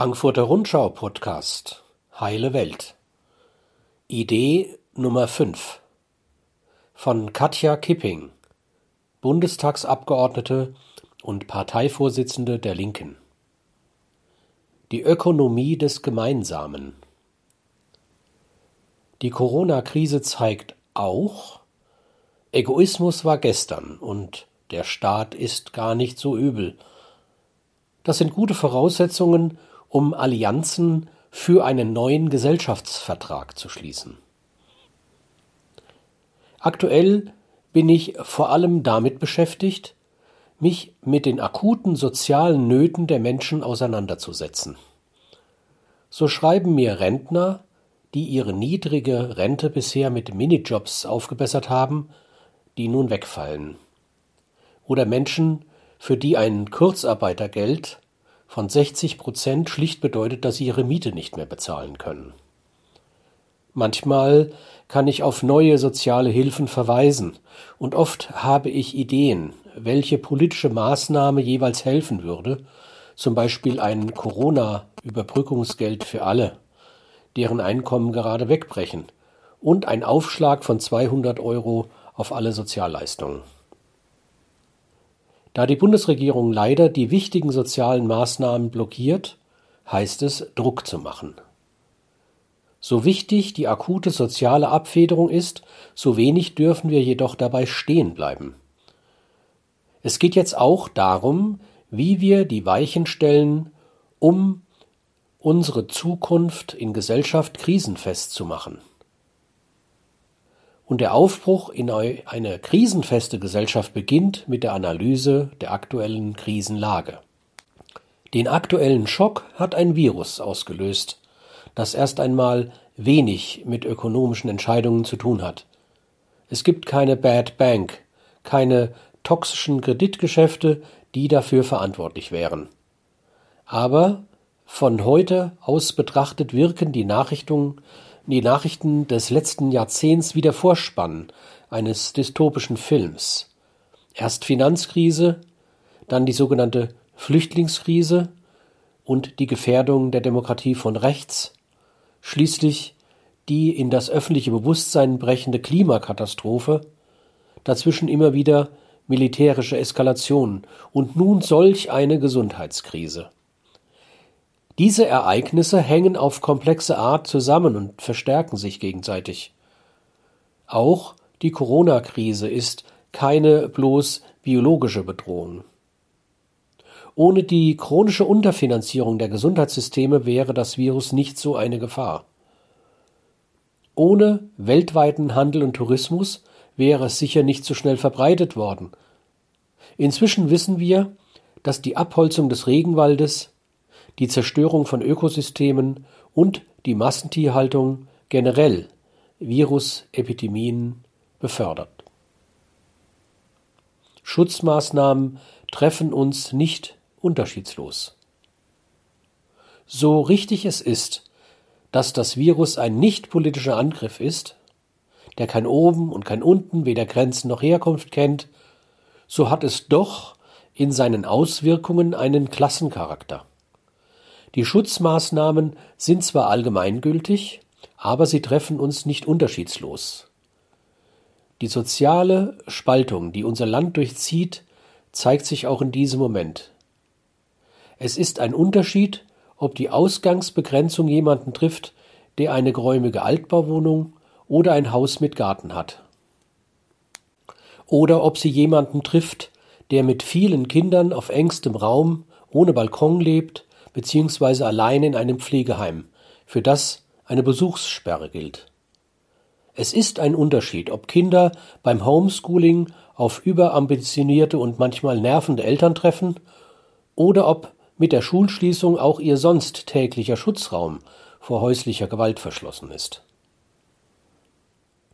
Frankfurter Rundschau Podcast Heile Welt Idee Nummer 5 von Katja Kipping, Bundestagsabgeordnete und Parteivorsitzende der Linken. Die Ökonomie des Gemeinsamen. Die Corona-Krise zeigt auch, Egoismus war gestern und der Staat ist gar nicht so übel. Das sind gute Voraussetzungen, um Allianzen für einen neuen Gesellschaftsvertrag zu schließen. Aktuell bin ich vor allem damit beschäftigt, mich mit den akuten sozialen Nöten der Menschen auseinanderzusetzen. So schreiben mir Rentner, die ihre niedrige Rente bisher mit Minijobs aufgebessert haben, die nun wegfallen. Oder Menschen, für die ein Kurzarbeitergeld von 60 Prozent schlicht bedeutet, dass sie ihre Miete nicht mehr bezahlen können. Manchmal kann ich auf neue soziale Hilfen verweisen, und oft habe ich Ideen, welche politische Maßnahme jeweils helfen würde, zum Beispiel ein Corona-Überbrückungsgeld für alle, deren Einkommen gerade wegbrechen, und ein Aufschlag von 200 Euro auf alle Sozialleistungen. Da die Bundesregierung leider die wichtigen sozialen Maßnahmen blockiert, heißt es, Druck zu machen. So wichtig die akute soziale Abfederung ist, so wenig dürfen wir jedoch dabei stehen bleiben. Es geht jetzt auch darum, wie wir die Weichen stellen, um unsere Zukunft in Gesellschaft krisenfest zu machen und der Aufbruch in eine krisenfeste Gesellschaft beginnt mit der Analyse der aktuellen Krisenlage. Den aktuellen Schock hat ein Virus ausgelöst, das erst einmal wenig mit ökonomischen Entscheidungen zu tun hat. Es gibt keine Bad Bank, keine toxischen Kreditgeschäfte, die dafür verantwortlich wären. Aber von heute aus betrachtet wirken die Nachrichten die Nachrichten des letzten Jahrzehnts wie der Vorspann eines dystopischen Films. Erst Finanzkrise, dann die sogenannte Flüchtlingskrise und die Gefährdung der Demokratie von rechts, schließlich die in das öffentliche Bewusstsein brechende Klimakatastrophe, dazwischen immer wieder militärische Eskalation und nun solch eine Gesundheitskrise. Diese Ereignisse hängen auf komplexe Art zusammen und verstärken sich gegenseitig. Auch die Corona-Krise ist keine bloß biologische Bedrohung. Ohne die chronische Unterfinanzierung der Gesundheitssysteme wäre das Virus nicht so eine Gefahr. Ohne weltweiten Handel und Tourismus wäre es sicher nicht so schnell verbreitet worden. Inzwischen wissen wir, dass die Abholzung des Regenwaldes, die Zerstörung von Ökosystemen und die Massentierhaltung generell Virusepidemien befördert. Schutzmaßnahmen treffen uns nicht unterschiedslos. So richtig es ist, dass das Virus ein nicht politischer Angriff ist, der kein Oben und kein Unten, weder Grenzen noch Herkunft kennt, so hat es doch in seinen Auswirkungen einen Klassencharakter. Die Schutzmaßnahmen sind zwar allgemeingültig, aber sie treffen uns nicht unterschiedslos. Die soziale Spaltung, die unser Land durchzieht, zeigt sich auch in diesem Moment. Es ist ein Unterschied, ob die Ausgangsbegrenzung jemanden trifft, der eine geräumige Altbauwohnung oder ein Haus mit Garten hat. Oder ob sie jemanden trifft, der mit vielen Kindern auf engstem Raum ohne Balkon lebt beziehungsweise allein in einem Pflegeheim, für das eine Besuchssperre gilt. Es ist ein Unterschied, ob Kinder beim Homeschooling auf überambitionierte und manchmal nervende Eltern treffen oder ob mit der Schulschließung auch ihr sonst täglicher Schutzraum vor häuslicher Gewalt verschlossen ist.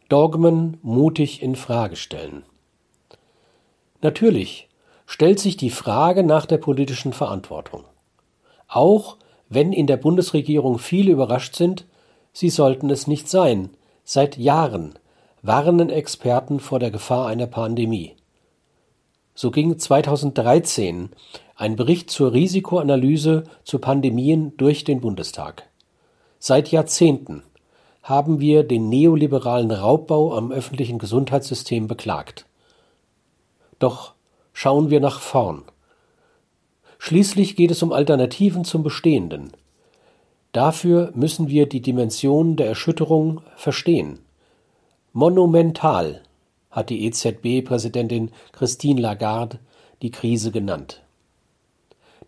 Dogmen mutig in Frage stellen. Natürlich stellt sich die Frage nach der politischen Verantwortung. Auch wenn in der Bundesregierung viele überrascht sind, sie sollten es nicht sein. Seit Jahren warnen Experten vor der Gefahr einer Pandemie. So ging 2013 ein Bericht zur Risikoanalyse zu Pandemien durch den Bundestag. Seit Jahrzehnten haben wir den neoliberalen Raubbau am öffentlichen Gesundheitssystem beklagt. Doch schauen wir nach vorn. Schließlich geht es um Alternativen zum Bestehenden. Dafür müssen wir die Dimension der Erschütterung verstehen. Monumental hat die EZB-Präsidentin Christine Lagarde die Krise genannt.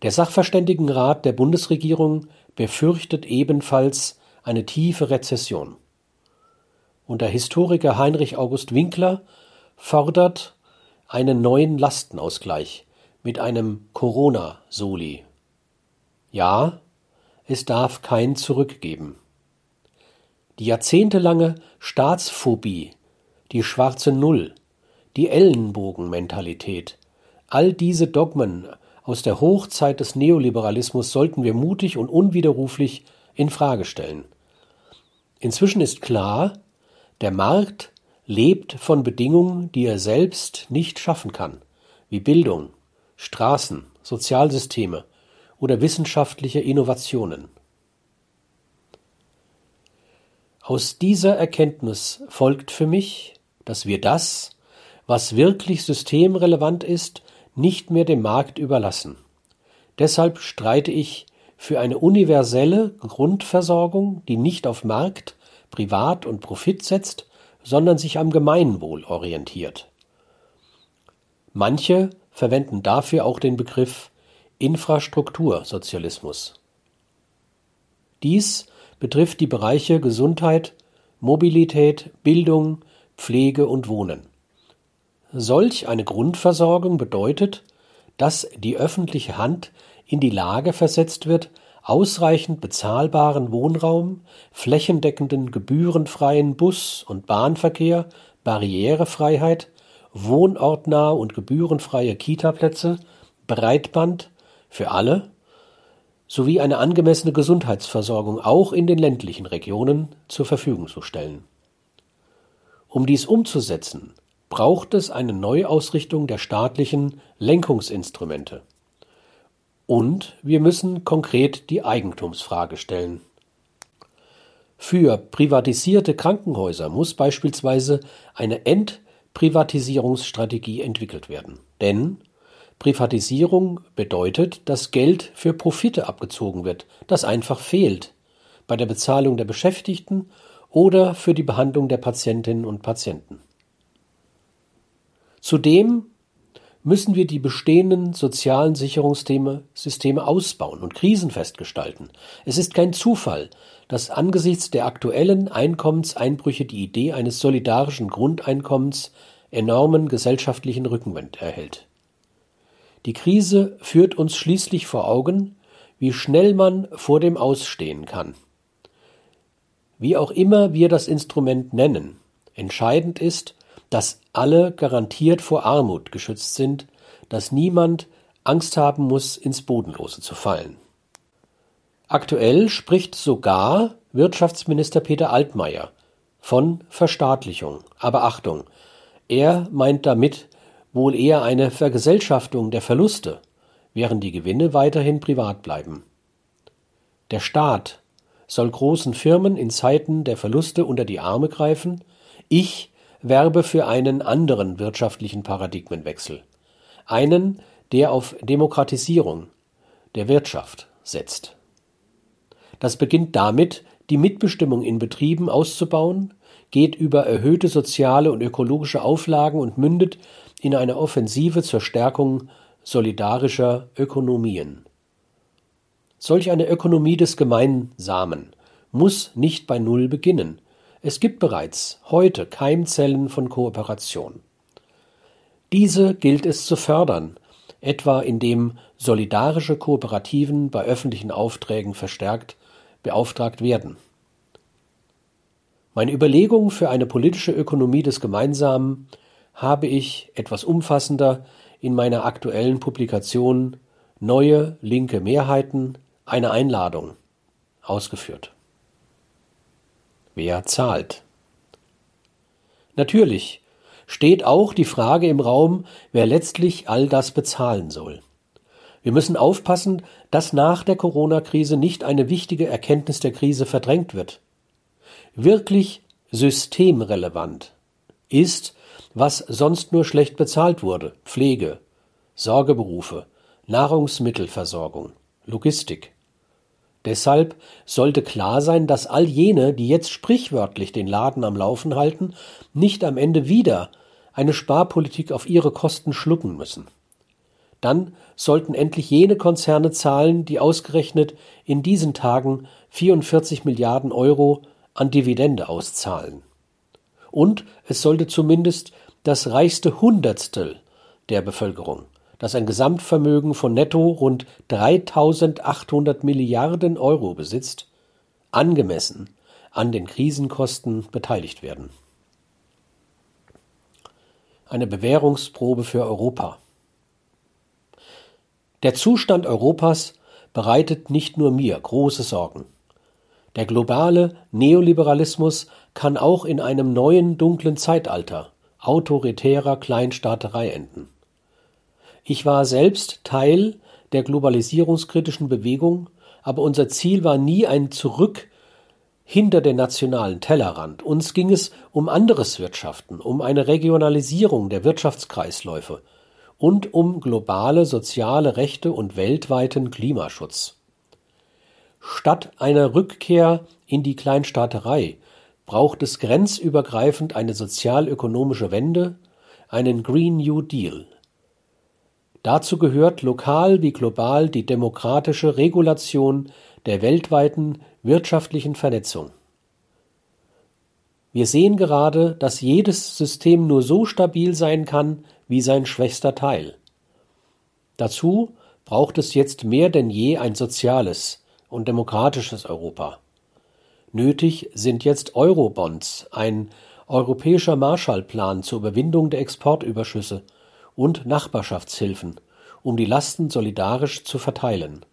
Der Sachverständigenrat der Bundesregierung befürchtet ebenfalls eine tiefe Rezession. Und der Historiker Heinrich August Winkler fordert einen neuen Lastenausgleich mit einem Corona-Soli. Ja, es darf kein Zurück geben. Die jahrzehntelange Staatsphobie, die schwarze Null, die Ellenbogenmentalität, all diese Dogmen aus der Hochzeit des Neoliberalismus sollten wir mutig und unwiderruflich in Frage stellen. Inzwischen ist klar, der Markt lebt von Bedingungen, die er selbst nicht schaffen kann, wie Bildung, Straßen, Sozialsysteme oder wissenschaftliche Innovationen. Aus dieser Erkenntnis folgt für mich, dass wir das, was wirklich systemrelevant ist, nicht mehr dem Markt überlassen. Deshalb streite ich für eine universelle Grundversorgung, die nicht auf Markt, Privat und Profit setzt, sondern sich am Gemeinwohl orientiert. Manche verwenden dafür auch den Begriff Infrastruktursozialismus. Dies betrifft die Bereiche Gesundheit, Mobilität, Bildung, Pflege und Wohnen. Solch eine Grundversorgung bedeutet, dass die öffentliche Hand in die Lage versetzt wird, ausreichend bezahlbaren Wohnraum, flächendeckenden gebührenfreien Bus- und Bahnverkehr, Barrierefreiheit, wohnortnahe und gebührenfreie Kitaplätze, Breitband für alle sowie eine angemessene Gesundheitsversorgung auch in den ländlichen Regionen zur Verfügung zu stellen. Um dies umzusetzen, braucht es eine Neuausrichtung der staatlichen Lenkungsinstrumente. Und wir müssen konkret die Eigentumsfrage stellen. Für privatisierte Krankenhäuser muss beispielsweise eine Entprivatisierungsstrategie entwickelt werden. Denn Privatisierung bedeutet, dass Geld für Profite abgezogen wird, das einfach fehlt bei der Bezahlung der Beschäftigten oder für die Behandlung der Patientinnen und Patienten. Zudem müssen wir die bestehenden sozialen Sicherungssysteme ausbauen und krisenfest gestalten. Es ist kein Zufall, dass angesichts der aktuellen Einkommenseinbrüche die Idee eines solidarischen Grundeinkommens enormen gesellschaftlichen Rückenwind erhält. Die Krise führt uns schließlich vor Augen, wie schnell man vor dem Ausstehen kann. Wie auch immer wir das Instrument nennen, entscheidend ist, dass alle garantiert vor Armut geschützt sind, dass niemand Angst haben muss, ins Bodenlose zu fallen. Aktuell spricht sogar Wirtschaftsminister Peter Altmaier von Verstaatlichung. Aber Achtung, er meint damit wohl eher eine Vergesellschaftung der Verluste, während die Gewinne weiterhin privat bleiben. Der Staat soll großen Firmen in Zeiten der Verluste unter die Arme greifen, ich werbe für einen anderen wirtschaftlichen Paradigmenwechsel, einen, der auf Demokratisierung der Wirtschaft setzt. Das beginnt damit, die Mitbestimmung in Betrieben auszubauen, geht über erhöhte soziale und ökologische Auflagen und mündet in eine Offensive zur Stärkung solidarischer Ökonomien. Solch eine Ökonomie des Gemeinsamen muss nicht bei Null beginnen, es gibt bereits heute Keimzellen von Kooperation. Diese gilt es zu fördern, etwa indem solidarische Kooperativen bei öffentlichen Aufträgen verstärkt beauftragt werden. Meine Überlegungen für eine politische Ökonomie des Gemeinsamen habe ich etwas umfassender in meiner aktuellen Publikation Neue linke Mehrheiten eine Einladung ausgeführt. Wer zahlt? Natürlich steht auch die Frage im Raum, wer letztlich all das bezahlen soll. Wir müssen aufpassen, dass nach der Corona-Krise nicht eine wichtige Erkenntnis der Krise verdrängt wird. Wirklich systemrelevant ist, was sonst nur schlecht bezahlt wurde Pflege, Sorgeberufe, Nahrungsmittelversorgung, Logistik. Deshalb sollte klar sein, dass all jene, die jetzt sprichwörtlich den Laden am Laufen halten, nicht am Ende wieder eine Sparpolitik auf ihre Kosten schlucken müssen. Dann sollten endlich jene Konzerne zahlen, die ausgerechnet in diesen Tagen 44 Milliarden Euro an Dividende auszahlen. Und es sollte zumindest das reichste Hundertstel der Bevölkerung, das ein Gesamtvermögen von netto rund 3800 Milliarden Euro besitzt, angemessen an den Krisenkosten beteiligt werden. Eine Bewährungsprobe für Europa. Der Zustand Europas bereitet nicht nur mir große Sorgen. Der globale Neoliberalismus kann auch in einem neuen dunklen Zeitalter autoritärer Kleinstaaterei enden. Ich war selbst Teil der globalisierungskritischen Bewegung, aber unser Ziel war nie ein Zurück hinter den nationalen Tellerrand. Uns ging es um anderes Wirtschaften, um eine Regionalisierung der Wirtschaftskreisläufe und um globale soziale Rechte und weltweiten Klimaschutz. Statt einer Rückkehr in die Kleinstaaterei braucht es grenzübergreifend eine sozialökonomische Wende, einen Green New Deal. Dazu gehört lokal wie global die demokratische Regulation der weltweiten wirtschaftlichen Vernetzung. Wir sehen gerade, dass jedes System nur so stabil sein kann wie sein schwächster Teil. Dazu braucht es jetzt mehr denn je ein soziales und demokratisches Europa. Nötig sind jetzt Eurobonds, ein europäischer Marshallplan zur Überwindung der Exportüberschüsse und Nachbarschaftshilfen, um die Lasten solidarisch zu verteilen.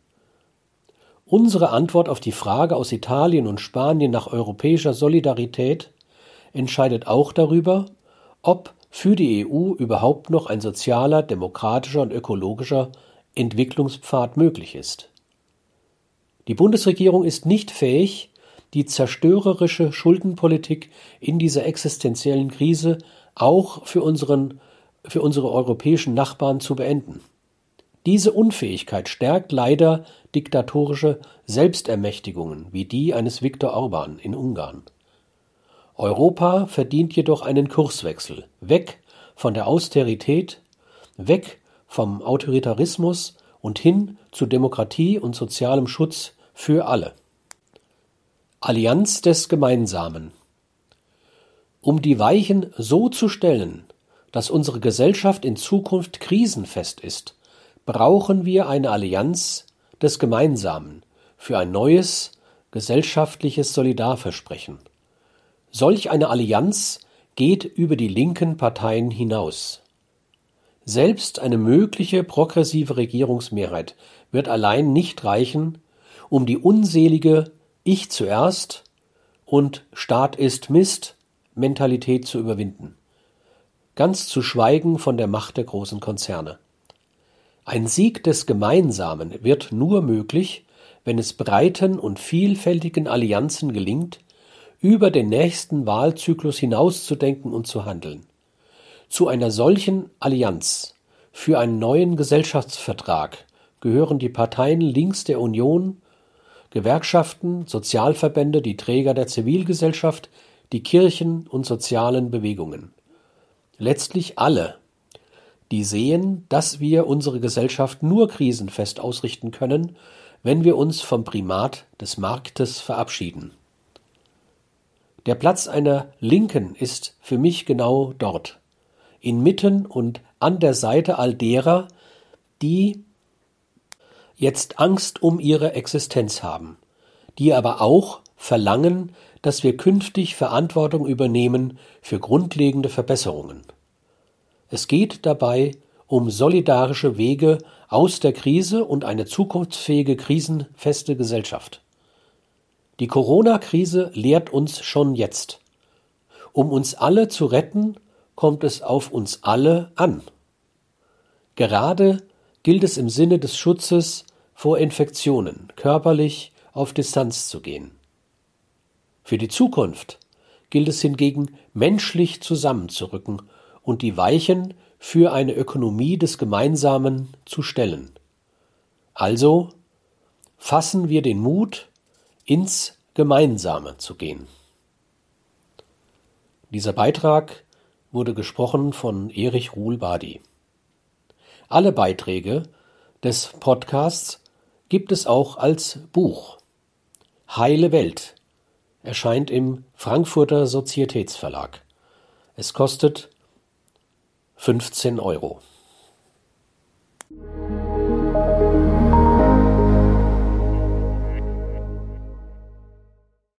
Unsere Antwort auf die Frage aus Italien und Spanien nach europäischer Solidarität entscheidet auch darüber, ob für die EU überhaupt noch ein sozialer, demokratischer und ökologischer Entwicklungspfad möglich ist. Die Bundesregierung ist nicht fähig, die zerstörerische Schuldenpolitik in dieser existenziellen Krise auch für, unseren, für unsere europäischen Nachbarn zu beenden. Diese Unfähigkeit stärkt leider diktatorische Selbstermächtigungen wie die eines Viktor Orban in Ungarn. Europa verdient jedoch einen Kurswechsel, weg von der Austerität, weg vom Autoritarismus und hin zu Demokratie und sozialem Schutz für alle. Allianz des Gemeinsamen. Um die Weichen so zu stellen, dass unsere Gesellschaft in Zukunft krisenfest ist, brauchen wir eine Allianz des Gemeinsamen für ein neues gesellschaftliches Solidarversprechen. Solch eine Allianz geht über die linken Parteien hinaus. Selbst eine mögliche progressive Regierungsmehrheit wird allein nicht reichen, um die unselige ich zuerst und Staat ist Mist Mentalität zu überwinden. Ganz zu schweigen von der Macht der großen Konzerne. Ein Sieg des Gemeinsamen wird nur möglich, wenn es breiten und vielfältigen Allianzen gelingt, über den nächsten Wahlzyklus hinauszudenken und zu handeln. Zu einer solchen Allianz für einen neuen Gesellschaftsvertrag gehören die Parteien links der Union Gewerkschaften, Sozialverbände, die Träger der Zivilgesellschaft, die Kirchen und sozialen Bewegungen. Letztlich alle, die sehen, dass wir unsere Gesellschaft nur krisenfest ausrichten können, wenn wir uns vom Primat des Marktes verabschieden. Der Platz einer Linken ist für mich genau dort, inmitten und an der Seite all derer, die jetzt Angst um ihre Existenz haben, die aber auch verlangen, dass wir künftig Verantwortung übernehmen für grundlegende Verbesserungen. Es geht dabei um solidarische Wege aus der Krise und eine zukunftsfähige krisenfeste Gesellschaft. Die Corona-Krise lehrt uns schon jetzt. Um uns alle zu retten, kommt es auf uns alle an. Gerade gilt es im Sinne des Schutzes vor Infektionen körperlich auf Distanz zu gehen. Für die Zukunft gilt es hingegen, menschlich zusammenzurücken und die Weichen für eine Ökonomie des Gemeinsamen zu stellen. Also fassen wir den Mut, ins Gemeinsame zu gehen. Dieser Beitrag wurde gesprochen von Erich Ruhl-Badi. Alle Beiträge des Podcasts gibt es auch als Buch. Heile Welt erscheint im Frankfurter Sozietätsverlag. Es kostet 15 Euro.